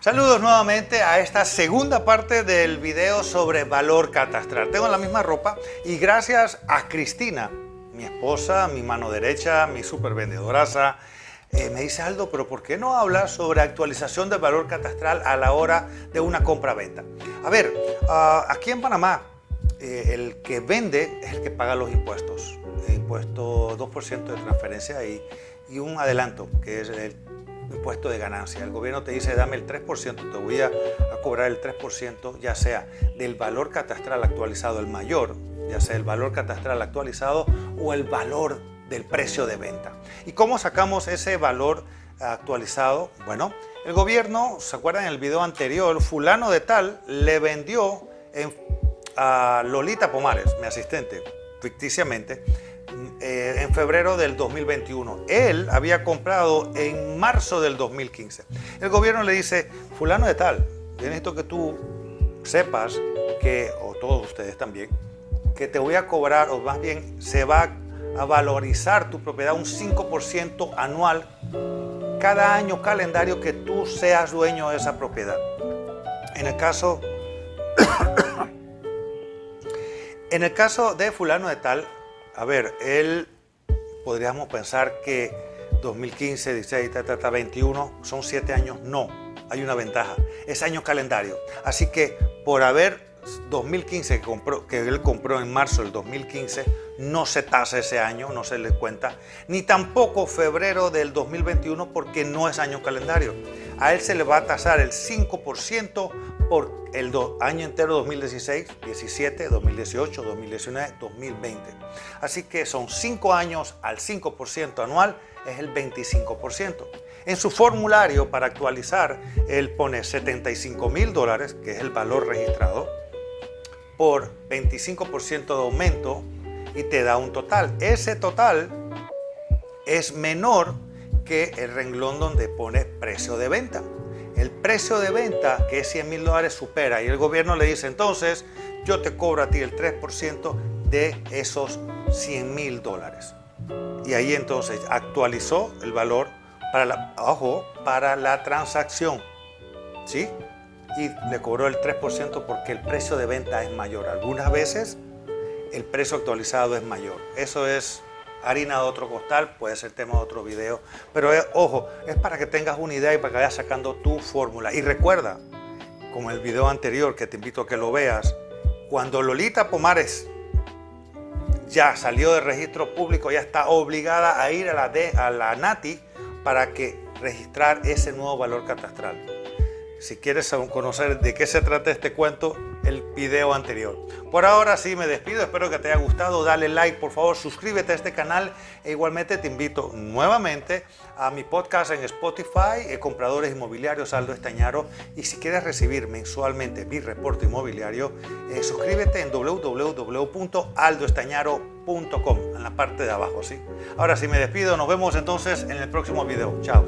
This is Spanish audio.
Saludos nuevamente a esta segunda parte del video sobre valor catastral. Tengo la misma ropa y gracias a Cristina, mi esposa, mi mano derecha, mi super vendedoraza, eh, me dice Aldo, pero ¿por qué no hablas sobre actualización del valor catastral a la hora de una compra-venta? A ver, ah, aquí en Panamá, eh, el que vende es el que paga los impuestos. El impuesto 2% de transferencia y un adelanto, que es el impuesto de ganancia. El gobierno te dice, dame el 3%, te voy a, cobrar el 3%, ya sea del valor catastral actualizado, el mayor, ya sea el valor catastral actualizado o el valor del precio de venta. ¿Y cómo sacamos ese valor actualizado? Bueno, el gobierno, ¿se acuerdan en el video anterior? Fulano de tal le vendió a Lolita Pomares, mi asistente, ficticiamente, eh, en febrero del 2021. Él había comprado en marzo del 2015. El gobierno le dice, fulano de tal, yo necesito que tú sepas que, o todos ustedes también, que te voy a cobrar, o más bien se va a valorizar tu propiedad un 5% anual cada año calendario que tú seas dueño de esa propiedad. En el caso, en el caso de fulano de tal, a ver, él podríamos pensar que 2015, 16, 21 son 7 años. No, hay una ventaja. Es año calendario. Así que por haber 2015 que, compró, que él compró en marzo del 2015, no se tasa ese año, no se le cuenta, ni tampoco febrero del 2021 porque no es año calendario. A él se le va a tasar el 5% por el año entero 2016, 17, 2018, 2019, 2020. Así que son 5 años al 5% anual, es el 25%. En su formulario para actualizar, él pone 75 mil dólares, que es el valor registrado, por 25% de aumento y te da un total. Ese total es menor que el renglón donde pone precio de venta. El precio de venta, que es 100 mil dólares, supera y el gobierno le dice entonces, yo te cobro a ti el 3% de esos 100 mil dólares. Y ahí entonces actualizó el valor para la, para la transacción. ¿Sí? y le cobró el 3% porque el precio de venta es mayor. Algunas veces el precio actualizado es mayor. Eso es harina de otro costal, puede ser tema de otro video. Pero ojo, es para que tengas una idea y para que vayas sacando tu fórmula. Y recuerda, como el video anterior que te invito a que lo veas, cuando Lolita Pomares ya salió del registro público, ya está obligada a ir a la, a la NATI para que registrar ese nuevo valor catastral. Si quieres conocer de qué se trata este cuento, el video anterior. Por ahora sí me despido, espero que te haya gustado, dale like por favor, suscríbete a este canal e igualmente te invito nuevamente a mi podcast en Spotify, eh, Compradores Inmobiliarios Aldo Estañaro y si quieres recibir mensualmente mi reporte inmobiliario, eh, suscríbete en www.aldoestañaro.com en la parte de abajo, ¿sí? Ahora sí me despido, nos vemos entonces en el próximo video. Chao.